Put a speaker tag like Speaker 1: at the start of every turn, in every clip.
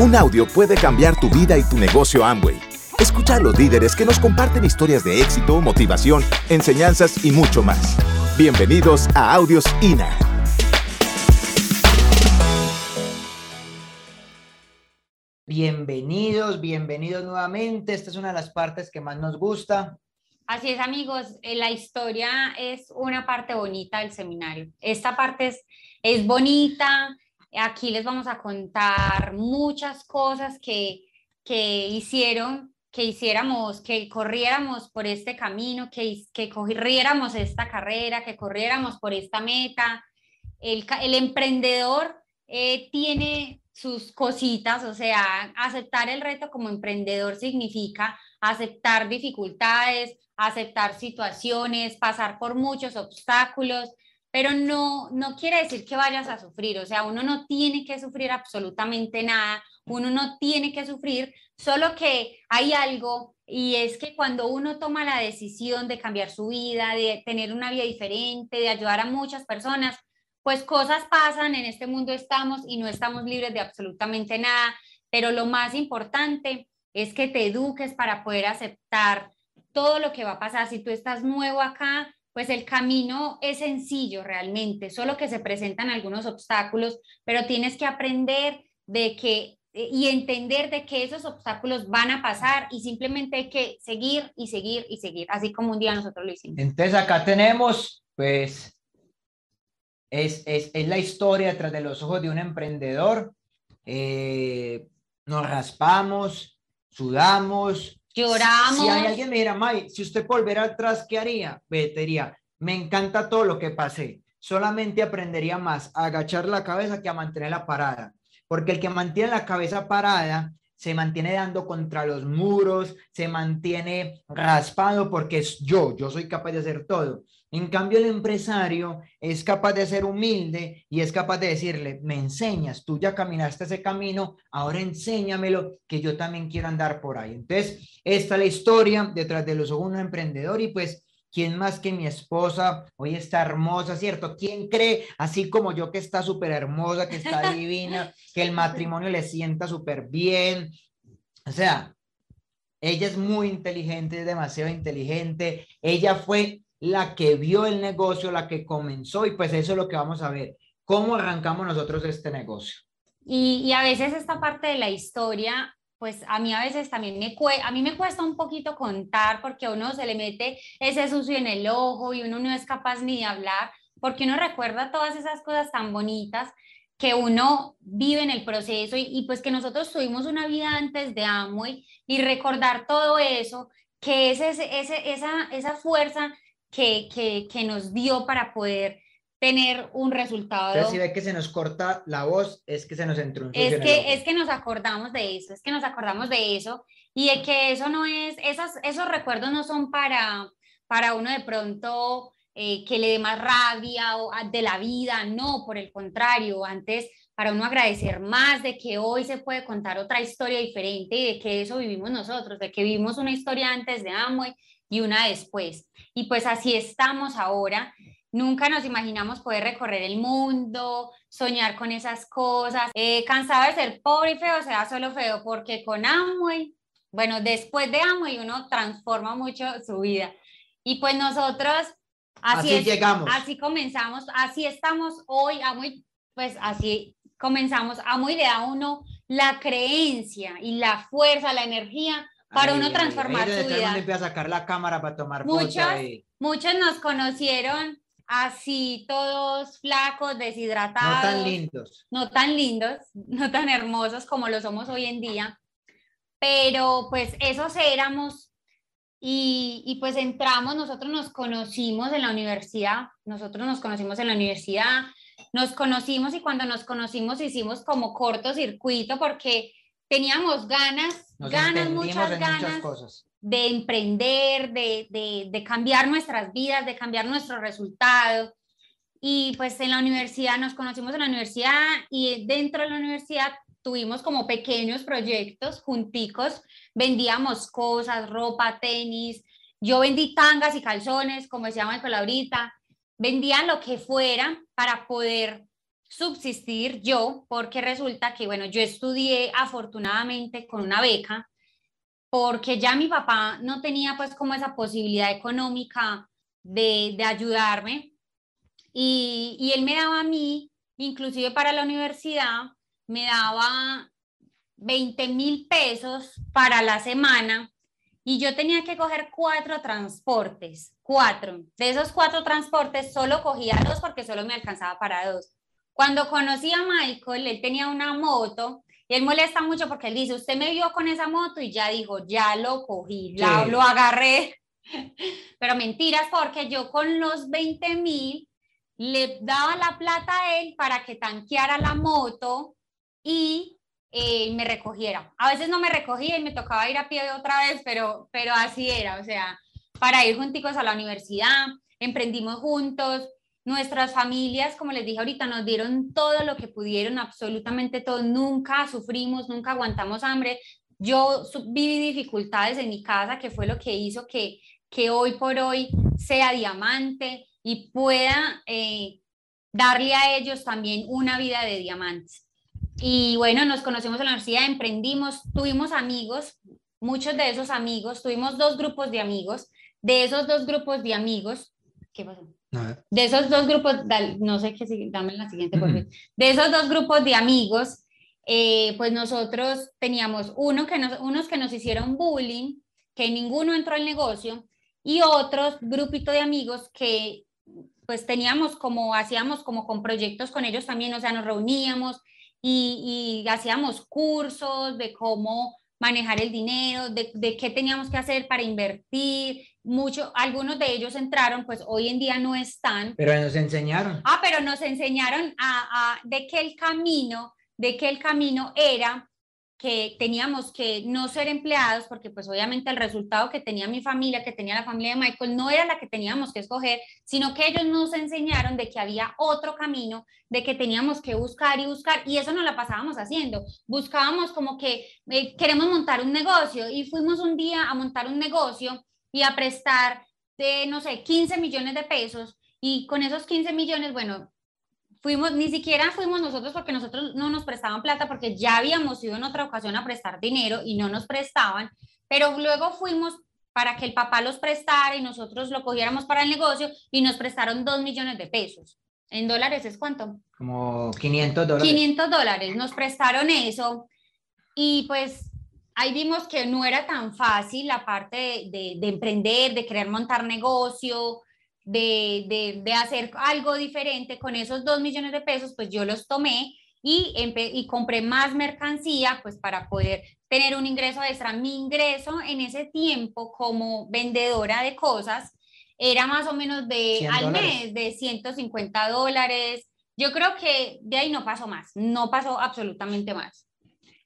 Speaker 1: Un audio puede cambiar tu vida y tu negocio Amway. Escucha a los líderes que nos comparten historias de éxito, motivación, enseñanzas y mucho más. Bienvenidos a Audios INA.
Speaker 2: Bienvenidos, bienvenidos nuevamente. Esta es una de las partes que más nos gusta.
Speaker 3: Así es, amigos. Eh, la historia es una parte bonita del seminario. Esta parte es, es bonita, Aquí les vamos a contar muchas cosas que, que hicieron que hiciéramos, que corriéramos por este camino, que, que corriéramos esta carrera, que corriéramos por esta meta. El, el emprendedor eh, tiene sus cositas, o sea, aceptar el reto como emprendedor significa aceptar dificultades, aceptar situaciones, pasar por muchos obstáculos, pero no, no quiere decir que vayas a sufrir, o sea, uno no tiene que sufrir absolutamente nada, uno no tiene que sufrir, solo que hay algo y es que cuando uno toma la decisión de cambiar su vida, de tener una vida diferente, de ayudar a muchas personas, pues cosas pasan, en este mundo estamos y no estamos libres de absolutamente nada, pero lo más importante es que te eduques para poder aceptar todo lo que va a pasar. Si tú estás nuevo acá, pues el camino es sencillo realmente, solo que se presentan algunos obstáculos, pero tienes que aprender de que eh, y entender de que esos obstáculos van a pasar y simplemente hay que seguir y seguir y seguir, así como un día nosotros lo hicimos.
Speaker 2: Entonces acá tenemos, pues, es, es, es la historia detrás de los ojos de un emprendedor. Eh, nos raspamos, sudamos,
Speaker 3: Lloramos.
Speaker 2: Si hay alguien me dijera, May, si usted volviera atrás, ¿qué haría? Vetería. Me encanta todo lo que pasé. Solamente aprendería más a agachar la cabeza que a mantener la parada. Porque el que mantiene la cabeza parada se mantiene dando contra los muros, se mantiene raspado porque es yo, yo soy capaz de hacer todo. En cambio, el empresario es capaz de ser humilde y es capaz de decirle, me enseñas, tú ya caminaste ese camino, ahora enséñamelo, que yo también quiero andar por ahí. Entonces, esta es la historia detrás de los ojos de un emprendedor y pues, ¿quién más que mi esposa? Hoy está hermosa, ¿cierto? ¿Quién cree, así como yo, que está súper hermosa, que está divina, que el matrimonio le sienta súper bien? O sea, ella es muy inteligente, es demasiado inteligente. Ella fue la que vio el negocio, la que comenzó y pues eso es lo que vamos a ver, cómo arrancamos nosotros este negocio.
Speaker 3: Y, a veces esta parte de la historia, pues a mí a veces también me, a mí me cuesta un poquito contar porque a uno se le mete ese sucio en el ojo y uno no es capaz ni de hablar porque uno recuerda todas esas cosas tan bonitas que uno vive en el proceso y, pues que nosotros tuvimos una vida antes de Amway y recordar todo eso, que es ese, ese, esa, esa fuerza que, que, que nos dio para poder tener un resultado.
Speaker 2: Entonces, si ve que se nos corta la voz, es que se nos entró un
Speaker 3: es que Es que nos acordamos de eso, es que nos acordamos de eso y de que eso no es, esas, esos recuerdos no son para, para uno de pronto eh, que le dé más rabia o ah, de la vida, no, por el contrario, antes para uno agradecer más de que hoy se puede contar otra historia diferente y de que eso vivimos nosotros, de que vivimos una historia antes de Amway y una después. Y pues así estamos ahora. Nunca nos imaginamos poder recorrer el mundo, soñar con esas cosas. Eh, cansado de ser pobre y feo, sea solo feo, porque con Amway, bueno, después de Amway uno transforma mucho su vida. Y pues nosotros
Speaker 2: así, llegamos.
Speaker 3: Así comenzamos, así estamos hoy, Amway, pues así comenzamos. Amway le da a uno la creencia y la fuerza, la energía para uno transformar su vida.
Speaker 2: empieza a sacar la cámara para tomar
Speaker 3: muchos, Muchos nos conocieron así, todos flacos, deshidratados.
Speaker 2: No tan lindos.
Speaker 3: No tan lindos, no tan hermosos como lo somos hoy en día. Pero pues esos éramos y, y pues entramos, nosotros nos conocimos en la universidad, nosotros nos conocimos en la universidad, nos conocimos y cuando nos conocimos hicimos como cortocircuito porque teníamos ganas, ganas, muchas ganas de emprender, de, de, cambiar nuestras vidas, de cambiar nuestros resultados. Y pues en la universidad nos conocimos en la universidad y dentro de la universidad tuvimos como pequeños proyectos junticos, vendíamos cosas, ropa, tenis, yo vendí tangas y calzones, como decía Michael ahorita, vendían lo que fuera para poder subsistir yo, porque resulta que, bueno, yo estudié afortunadamente con una beca, porque ya mi papá no tenía pues como esa posibilidad económica de, de ayudarme y, y él me daba a mí, inclusive para la universidad, me daba 20 mil pesos para la semana y yo tenía que coger cuatro transportes, cuatro. De esos cuatro transportes solo cogía dos porque solo me alcanzaba para dos. Cuando conocí a Michael, él tenía una moto y él molesta mucho porque él dice, usted me vio con esa moto y ya dijo, ya lo cogí, ya lo agarré. Pero mentiras porque yo con los 20 mil le daba la plata a él para que tanqueara la moto y eh, me recogiera. A veces no me recogía y me tocaba ir a pie otra vez, pero, pero así era, o sea, para ir junticos a la universidad, emprendimos juntos, nuestras familias, como les dije ahorita, nos dieron todo lo que pudieron, absolutamente todo, nunca sufrimos, nunca aguantamos hambre. Yo viví dificultades en mi casa, que fue lo que hizo que, que hoy por hoy sea diamante y pueda eh, darle a ellos también una vida de diamantes. Y bueno, nos conocimos en la universidad, emprendimos, tuvimos amigos, muchos de esos amigos, tuvimos dos grupos de amigos. De esos dos grupos de amigos, ¿qué pasó? De esos dos grupos, no sé qué, dame la siguiente, por De esos dos grupos de amigos, eh, pues nosotros teníamos uno que nos, unos que nos hicieron bullying, que ninguno entró al negocio, y otros grupito de amigos que pues teníamos como, hacíamos como con proyectos con ellos también, o sea, nos reuníamos, y, hacíamos cursos de cómo manejar el dinero, de, de, qué teníamos que hacer para invertir. Mucho, algunos de ellos entraron, pues hoy en día no están.
Speaker 2: Pero nos enseñaron.
Speaker 3: Ah, pero nos enseñaron a, a de que el camino, de que el camino era que teníamos que no ser empleados, porque pues obviamente el resultado que tenía mi familia, que tenía la familia de Michael, no era la que teníamos que escoger, sino que ellos nos enseñaron de que había otro camino, de que teníamos que buscar y buscar, y eso no la pasábamos haciendo. Buscábamos como que eh, queremos montar un negocio y fuimos un día a montar un negocio y a prestar de, no sé, 15 millones de pesos, y con esos 15 millones, bueno, fuimos, ni siquiera fuimos nosotros porque nosotros no nos prestaban plata porque ya habíamos ido en otra ocasión a prestar dinero y no nos prestaban, pero luego fuimos para que el papá los prestara y nosotros lo cogiéramos para el negocio y nos prestaron dos millones de pesos. ¿En dólares es cuánto?
Speaker 2: Como 500 dólares.
Speaker 3: 500 dólares, nos prestaron eso y pues ahí vimos que no era tan fácil la parte de, de, de emprender, de querer montar negocio, de, de, hacer algo diferente con esos dos millones de pesos, pues yo los tomé y, y compré más mercancía, pues para poder tener un ingreso extra. Mi ingreso en ese tiempo como vendedora de cosas era más o menos de al mes de 150 dólares. Yo creo que de ahí no pasó más, no pasó absolutamente más.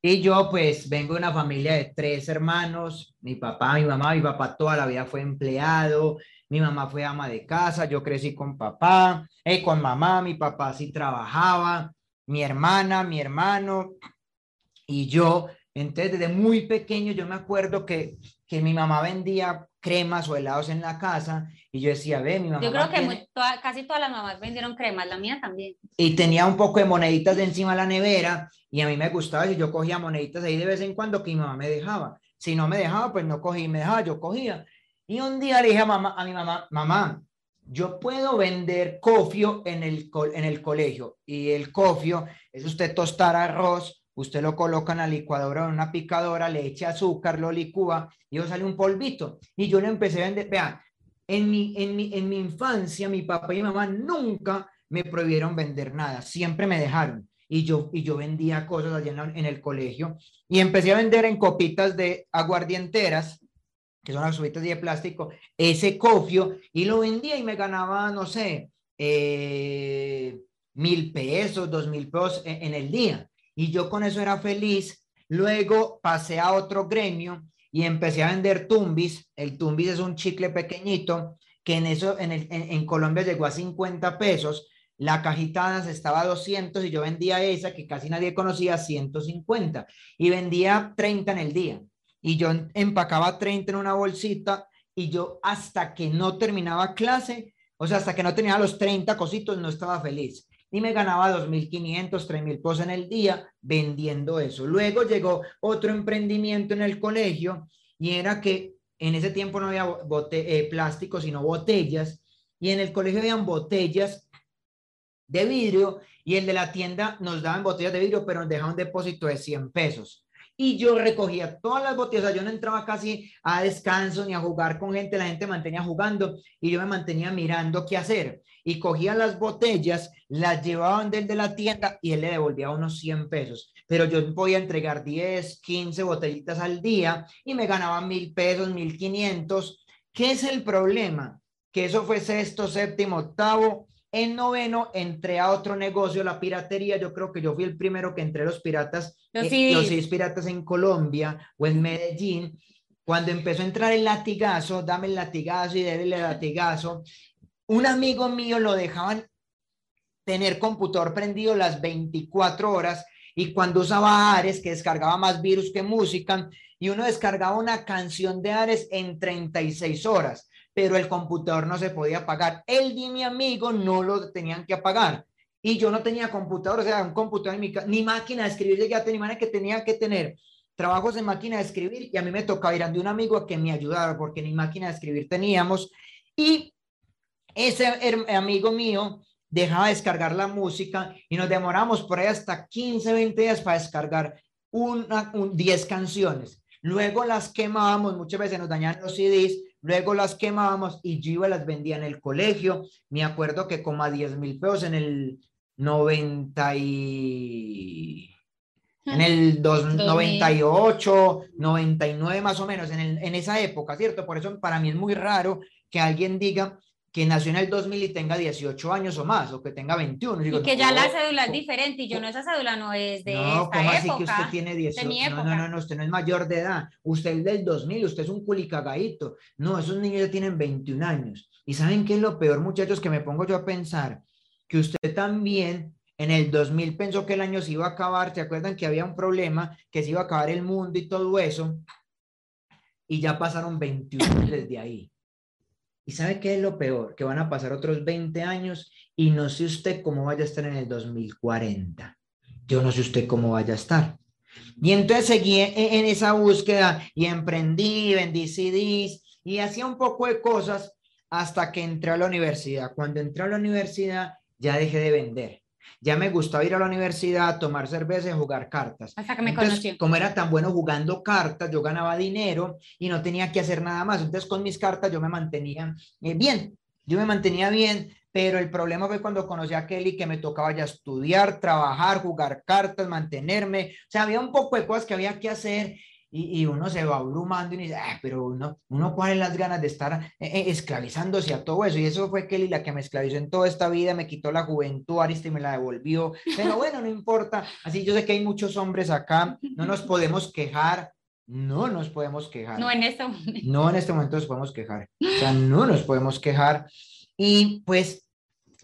Speaker 2: Y yo pues vengo de una familia de tres hermanos, mi papá, mi mamá, mi papá toda la vida fue empleado, mi mamá fue ama de casa, yo crecí con papá, eh, con mamá, mi papá sí trabajaba, mi hermana, mi hermano y yo. Entonces, desde muy pequeño yo me acuerdo que, que mi mamá vendía cremas o helados en la casa y yo decía, ve, mi mamá.
Speaker 3: Yo creo que casi todas las mamás vendieron cremas, la mía también.
Speaker 2: Y tenía un poco de moneditas de encima de la nevera y a mí me gustaba si yo cogía moneditas ahí de vez en cuando que mi mamá me dejaba. Si no me dejaba, pues no cogía, me dejaba, yo cogía. Y un día le dije a, mamá, a mi mamá, mamá, yo puedo vender cofio en el, en el colegio. Y el cofio es usted tostar arroz, usted lo coloca en la licuadora o en una picadora, le echa azúcar, lo licúa y eso sale un polvito. Y yo le empecé a vender, vean, en mi, en mi, en mi infancia mi papá y mi mamá nunca me prohibieron vender nada, siempre me dejaron. Y yo, y yo vendía cosas allá en, en el colegio y empecé a vender en copitas de aguardienteras que son las subitas de plástico, ese cofio y lo vendía y me ganaba, no sé, eh, mil pesos, dos mil pesos en, en, el día. Y yo con eso era feliz. Luego pasé a otro gremio y empecé a vender tumbis. El tumbis es un chicle pequeñito que en eso en, el, en, en Colombia llegó a 50 pesos. La cajita estaba a 200 y yo vendía esa que casi nadie conocía, 150 y vendía 30 en el día y yo empacaba 30 en una bolsita y yo hasta que no terminaba clase, o sea, hasta que no tenía los 30 cositos, no estaba feliz. y me ganaba 2.500, 3.000 pesos en el día vendiendo eso. Luego llegó otro emprendimiento en el colegio y era que en ese tiempo no había eh, plástico, sino botellas, y en el colegio habían botellas de vidrio y el de la tienda nos daban botellas de vidrio, pero nos dejaba un depósito de 100 pesos y yo recogía todas las botellas, yo no entraba casi a descanso ni a jugar con gente, la gente mantenía jugando y yo me mantenía mirando qué hacer. Y cogía las botellas, las llevaban desde la tienda y él le devolvía unos 100 pesos. Pero yo podía entregar 10, 15 botellitas al día y me ganaba mil pesos, mil quinientos. ¿Qué es el problema? Que eso fue sexto, séptimo, octavo en noveno entré a otro negocio, la piratería. Yo creo que yo fui el primero que entré los piratas, los, eh, seis piratas en Colombia o en Medellín. Cuando empezó a entrar el latigazo, dame el latigazo y déle el latigazo. Un amigo mío lo dejaban tener computador prendido las 24 horas y cuando usaba Ares, que descargaba más virus que música, y uno descargaba una canción de Ares en 36 horas pero el computador no se podía apagar. Él y mi amigo no lo tenían que apagar. Y yo no tenía computador, o sea, un computador en mi ni máquina de escribir llegué a tener, que tenía que tener trabajos en máquina de escribir y a mí me tocaba ir a un amigo a que me ayudara porque ni máquina de escribir teníamos. Y ese amigo mío dejaba descargar la música y nos demoramos por ahí hasta 15, 20 días para descargar una, 10 canciones. Luego las quemábamos, muchas veces nos dañaban los CDs luego las quemábamos y yo iba las vendía en el colegio. Me acuerdo que como a 10 mil pesos en el 90 y... En el 98, 99 más o menos, en, en esa época, ¿cierto? Por eso para mí es muy raro que alguien diga que nació en el 2000 y tenga 18 años o más, o que tenga 21.
Speaker 3: y que ya la cédula es diferente, y yo no, esa cédula no es de no, esta ¿cómo así
Speaker 2: que usted tiene 18? No, no, no, usted no es mayor de edad. Usted es del 2000, usted es un culicagadito. No, esos niños ya tienen 21 años. ¿Y saben qué es lo peor, muchachos, que me pongo yo a pensar? Que usted también en el 2000 pensó que el año se iba a acabar. ¿Se acuerdan que había un problema, que se iba a acabar el mundo y todo eso? Y ya pasaron 21 desde ahí. ¿Y sabe qué es lo peor? Que van a pasar otros 20 años y no sé usted cómo vaya a estar en el 2040. Yo no sé usted cómo vaya a estar. Y entonces seguí en, esa búsqueda y emprendí, vendí CDs y hacía un poco de cosas hasta que entré a la universidad. Cuando entré a la universidad ya dejé de vender. Ya me gustaba ir a la universidad, tomar cerveza y jugar cartas.
Speaker 3: Hasta que me Entonces,
Speaker 2: Como era tan bueno jugando cartas, yo ganaba dinero y no tenía que hacer nada más. Entonces, con mis cartas yo me mantenía eh, bien. Yo me mantenía bien, pero el problema fue cuando conocí a Kelly que me tocaba ya estudiar, trabajar, jugar cartas, mantenerme. O sea, había un poco de cosas que había que hacer y, uno se va abrumando y dice, ah, pero uno, uno cuál es las ganas de estar eh, eh, esclavizándose a todo eso. Y eso fue Kelly la que me esclavizó en toda esta vida, me quitó la juventud, Ariste me la devolvió. Pero bueno, no importa. Así yo sé que hay muchos hombres acá, no nos podemos quejar. No nos podemos quejar.
Speaker 3: No en este momento.
Speaker 2: No en este momento nos podemos quejar. O sea, no nos podemos quejar. Y pues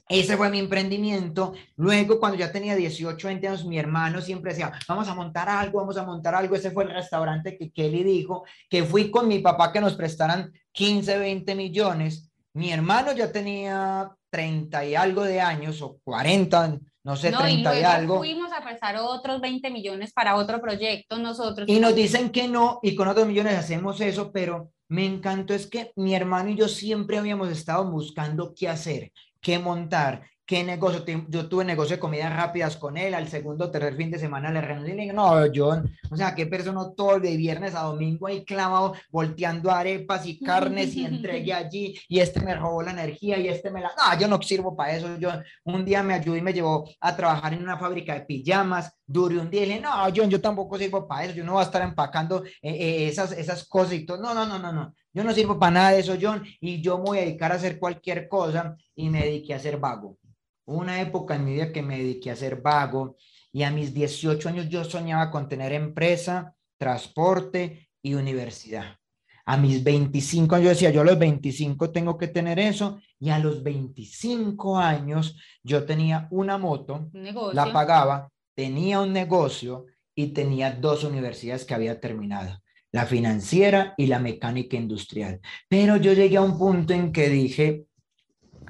Speaker 2: ese fue mi emprendimiento. Luego, cuando ya tenía 18, 20 años, mi hermano siempre decía, vamos a montar algo, vamos a montar algo. Ese fue el restaurante que Kelly dijo, que fui con mi papá que nos prestaran 15, 20 millones. Mi hermano ya tenía 30 y algo de años, o 40, no sé, 30 y, algo.
Speaker 3: Fuimos a prestar otros 20 millones para otro proyecto nosotros.
Speaker 2: Y nos dicen que no, y con otros millones hacemos eso, pero me encantó es que mi hermano y yo siempre habíamos estado buscando qué hacer qué montar, qué negocio. Yo tuve negocio de comidas rápidas con él, al segundo o tercer fin de semana le renuncié y le dije, no, John, o sea, qué persona todo de viernes a domingo ahí clavado, volteando arepas y carnes y entregué allí, y este me robó la energía y este me la... No, yo no sirvo para eso. Yo un día me ayudó y me llevó a trabajar en una fábrica de pijamas, duré un día y le dije, no, John, yo tampoco sirvo para eso, yo no voy a estar empacando eh, eh, esas, esas cosas y todo. No, no, no, no, no. Yo no sirvo para nada de eso, John, y yo me voy a dedicar a hacer cualquier cosa y me dediqué a ser vago. Una época en mi vida que me dediqué a ser vago y a mis 18 años yo soñaba con tener empresa, transporte y universidad. A mis 25 años yo decía, yo a los 25 tengo que tener eso y a los 25 años yo tenía una moto, la pagaba, tenía un negocio y tenía dos universidades que había terminado la financiera y la mecánica industrial. Pero yo llegué a un punto en que dije,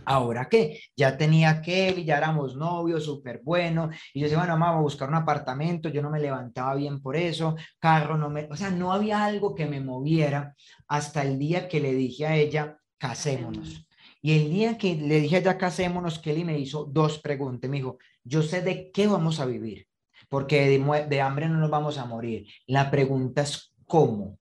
Speaker 2: Ahora qué, ya tenía que ya éramos novios, súper bueno. Y yo decía, bueno, vamos a buscar un apartamento. Yo no me levantaba bien por eso. Carro no me, o sea, no había algo que me moviera hasta el día que le dije a ella, casémonos. Y el día que le dije a ella, casémonos, Kelly me hizo dos preguntas. Me dijo, yo sé de qué vamos a vivir, porque de, de hambre no nos vamos a morir. La pregunta es, ¿cómo?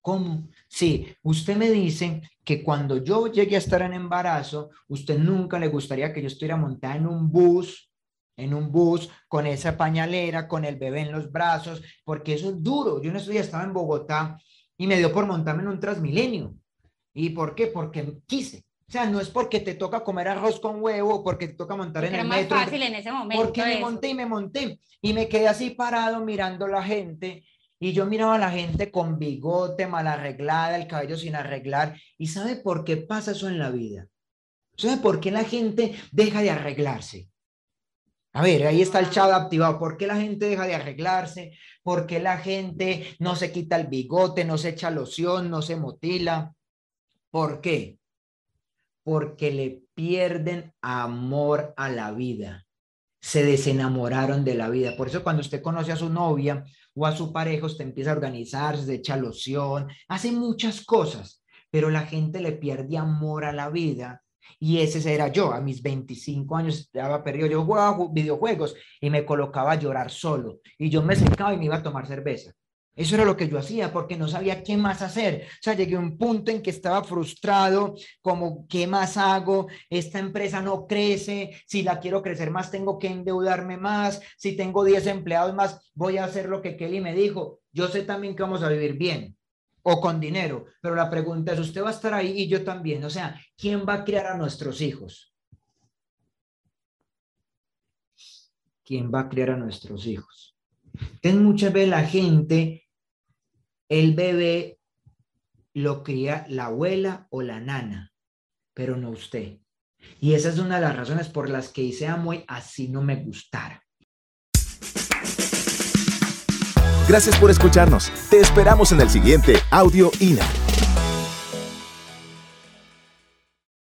Speaker 2: ¿Cómo? Sí, usted me dice que cuando yo llegue a estar en embarazo, usted nunca le gustaría que yo estuviera montada en un bus, en un bus con esa pañalera, con el bebé en los brazos, porque eso es duro. Yo no estoy, estaba en Bogotá y me dio por montarme en un Transmilenio. ¿Y por qué? Porque quise. O sea, no es porque te toca comer arroz con huevo, porque te toca montar en el metro.
Speaker 3: fácil en ese momento.
Speaker 2: Porque me monté y me monté. Y me quedé así parado mirando a la gente y yo miraba a la gente con bigote, mal arreglada, el cabello sin arreglar. ¿Y sabe por qué pasa eso en la vida? ¿Sabe por qué la gente deja de arreglarse? A ver, ahí está el chat activado. ¿Por qué la gente deja de arreglarse? ¿Por qué la gente no se quita el bigote, no se echa loción, no se motila? ¿Por qué? Porque le pierden amor a la vida. Se desenamoraron de la vida. Por eso cuando usted conoce a su novia o a su pareja, usted empieza a organizarse, echa loción, hace muchas cosas, pero la gente le pierde amor a la vida. Y ese era yo, a mis 25 años estaba perdido, yo jugaba videojuegos y me colocaba a llorar solo. Y yo me secaba y me iba a tomar cerveza. Eso era lo que yo hacía porque no sabía qué más hacer. O sea, llegué a un punto en que estaba frustrado, como, ¿qué más hago? Esta empresa no crece, si la quiero crecer más, tengo que endeudarme más, si tengo 10 empleados más, voy a hacer lo que Kelly me dijo. Yo sé también que vamos a vivir bien o con dinero, pero la pregunta es, ¿usted va a estar ahí y yo también? O sea, ¿quién va a criar a nuestros hijos? ¿Quién va a criar a nuestros hijos? Entonces muchas veces la gente el bebé lo cría la abuela o la nana, pero no usted. Y esa es una de las razones por las que hice y así no me gustara.
Speaker 1: Gracias por escucharnos. Te esperamos en el siguiente Audio INA.